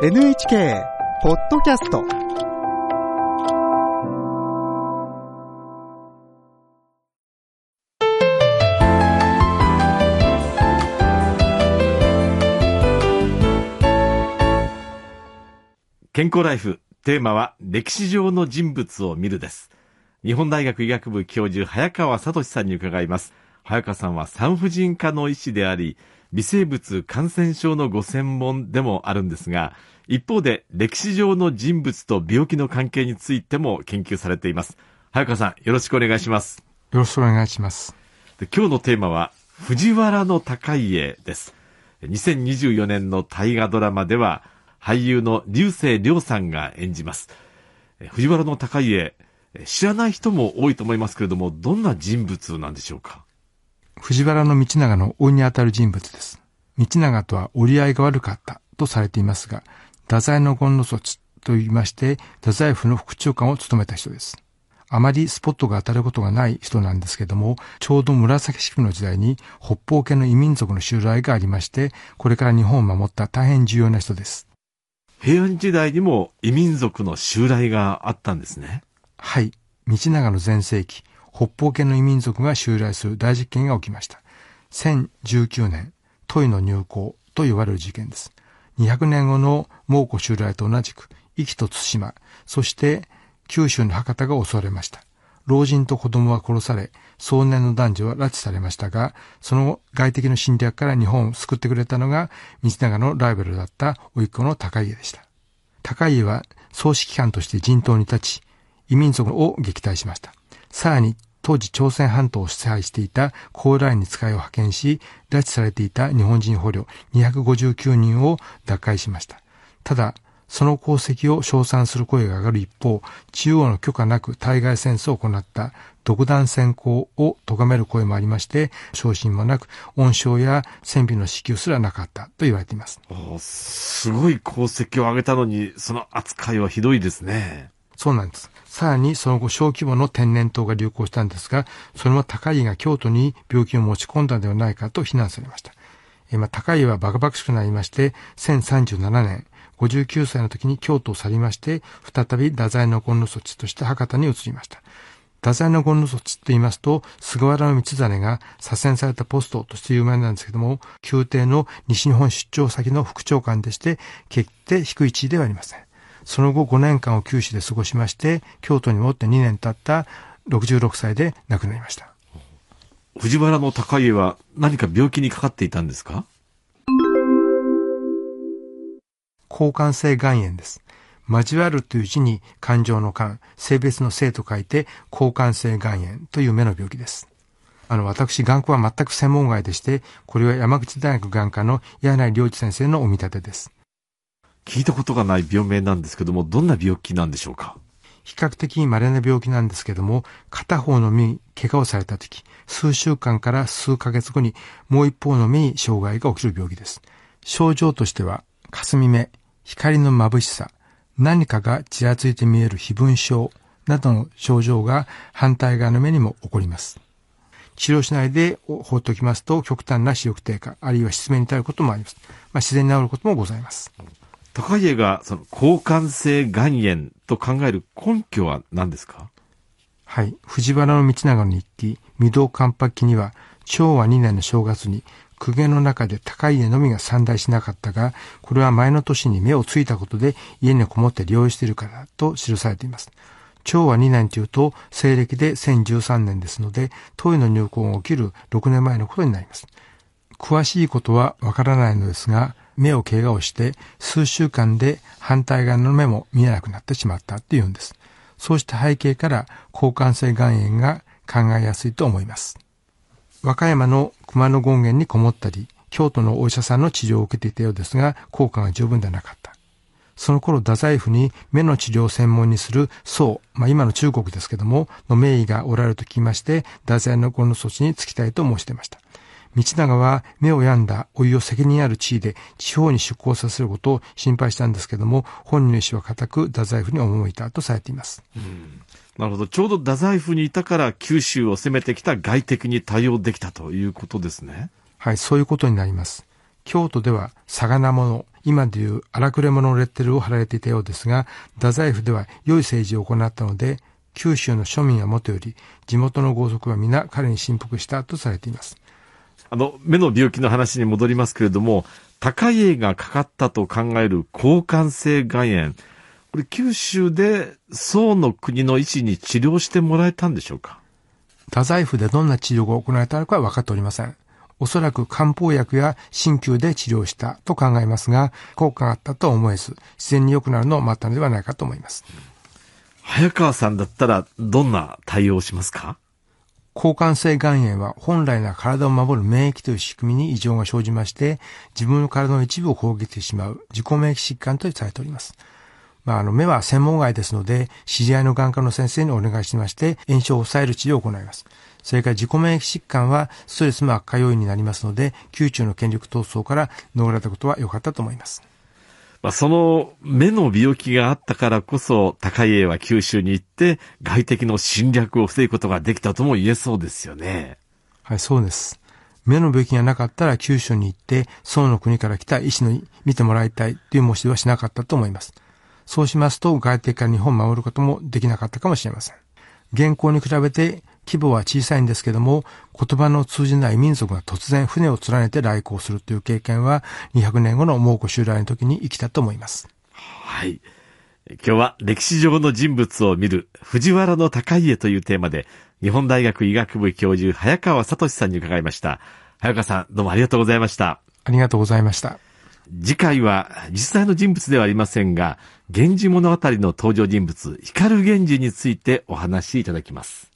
NHK ポッドキャスト健康ライフテーマは歴史上の人物を見るです。日本大学医学部教授早川聡さんに伺います。早川さんは産婦人科の医師であり微生物感染症のご専門でもあるんですが一方で歴史上の人物と病気の関係についても研究されています。早川さんよろしくお願いします。よろしくお願いします。で今日のテーマは藤原の高家です。2024年の大河ドラマでは俳優の流星涼さんが演じます。藤原の高家、知らない人も多いと思いますけれども、どんな人物なんでしょうか？藤原道長の甥にあたる人物です。道長とは折り合いが悪かったとされていますが、太宰の権の措置と言いまして、太宰府の副長官を務めた人です。あまりスポットが当たることがない人なんですけども、ちょうど紫式部の時代に北方系の異民族の襲来がありまして、これから日本を守った大変重要な人です。平安時代にも異民族の襲来があったんですね。はい。道長の全盛期、北方系の異民族が襲来する大実験が起きました。1019年、トイの入港と呼ばれる事件です。200年後の蒙古襲来と同じく、壱岐と対馬、そして九州の博多が襲われました。老人と子供は殺され、壮年の男女は拉致されましたが、その外敵の侵略から日本を救ってくれたのが、道長のライバルだった甥っ子の高家でした。高家は総指揮官として陣頭に立ち、異民族を撃退しました。さらに、当時朝鮮半島を支配していた高麗に使いを派遣し、拉致されていた日本人捕虜259人を奪回しました。ただ、その功績を称賛する声が上がる一方、中央の許可なく対外戦争を行った独断専行を咎める声もありまして、昇進もなく、恩賞や戦費の支給すらなかったと言われています。すごい功績を上げたのに、その扱いはひどいですね。そうなんです。さらにその後小規模の天然痘が流行したんですが、それも高井が京都に病気を持ち込んだのではないかと非難されました。まあ、高井はバカバカしくなりまして、1037年、59歳の時に京都を去りまして、再び太宰の権の措置として博多に移りました。太宰の権の措置と言いますと、菅原道真が左遷されたポストとして有名なんですけども、宮廷の西日本出張先の副長官でして、決定低い地位ではありません。その後5年間を九州で過ごしまして、京都に戻って2年経った66歳で亡くなりました。藤原の高家は何か病気にかかっていたんですか？交感性肝炎です。交わるという字に感情の感、性別の性と書いて交感性肝炎という目の病気です。あの、私、眼科は全く専門外でして、これは山口大学眼科の柳井良二先生のお見立てです。聞いたことがない病名なんですけども、どんな病気なんでしょうか？比較的稀な病気なんですけども、片方の目に怪我をされた時、数週間から数ヶ月後にもう一方の目に障害が起きる病気です。症状としては、霞目、光の眩しさ、何かがちらついて見える非分症などの症状が反対側の目にも起こります。治療しないで放っておきますと極端な視力低下、あるいは失明に至ることもあります。まあ、自然に治ることもございます。高家がその交感性肝炎と考える根拠は何ですか？はい。藤原道長の日記、御堂関白記には、昭和2年の正月に公家の中で高家のみが散大しなかったが、これは前の年に目をついたことで家にこもって療養しているからと記されています。昭和2年というと、西暦で1013年ですので、当位の入校が起きる6年前のことになります。詳しいことはわからないのですが、目を怪我をして数週間で反対側の目も見えなくなってしまったっていうんです。そうした背景から交感性肝炎が考えやすいと思います。和歌山の熊野権現にこもったり、京都のお医者さんの治療を受けていたようですが、効果が十分ではなかった。その頃、太宰府に目の治療を専門にする宋、まあ今の中国ですけども、の名医がおられると聞きまして、太宰のこの措置に就きたいと申していました。道長は目を病んだ老いを責任ある地位で地方に出向させることを心配したんですけども、本人の意思は固く太宰府に赴いたとされています。うんなるほど。ちょうど太宰府にいたから九州を攻めてきた外敵に対応できたということですね。はい、そういうことになります。京都では魚物、今でいう荒くれ者のレッテルを貼られていたようですが、太宰府では良い政治を行ったので、九州の庶民はもとより、地元の豪族は皆彼に信服したとされています。あの、目の病気の話に戻りますけれども、高家がかかったと考える交換性肝炎。これ九州で宋の国の医師に治療してもらえたんでしょうか？太宰府でどんな治療が行われたのかは分かっておりません。おそらく漢方薬や鍼灸で治療したと考えますが、効果があったとは思えず、自然に良くなるのを待ったのではないかと思います。早川さんだったらどんな対応をしますか？交換性肝炎は本来の体を守る免疫という仕組みに異常が生じまして、自分の体の一部を攻撃してしまう自己免疫疾患とされております。まあ、あの、目は専門外ですので、知り合いの眼科の先生にお願いしまして、炎症を抑える治療を行います。それから自己免疫疾患はストレスも悪化要因になりますので、宮中の権力闘争から逃れたことは良かったと思います。まあ、その目の病気があったからこそ、高家は九州に行って、外敵の侵略を防ぐことができたとも言えそうですよね。はい、そうです。目の病気がなかったら九州に行って、宋の国から来た医師に見てもらいたいという申し出はしなかったと思います。そうしますと、外敵から日本を守ることもできなかったかもしれません。現行に比べて規模は小さいんですけども、言葉の通じない民族が突然船を連ねて来航するという経験は、200年後の蒙古襲来の時に生きたと思います。はい。今日は歴史上の人物を見る藤原の高家というテーマで、日本大学医学部教授早川聡さんに伺いました。早川さん、どうもありがとうございました。ありがとうございました。次回は実際の人物ではありませんが、源氏物語の登場人物、光源氏についてお話しいただきます。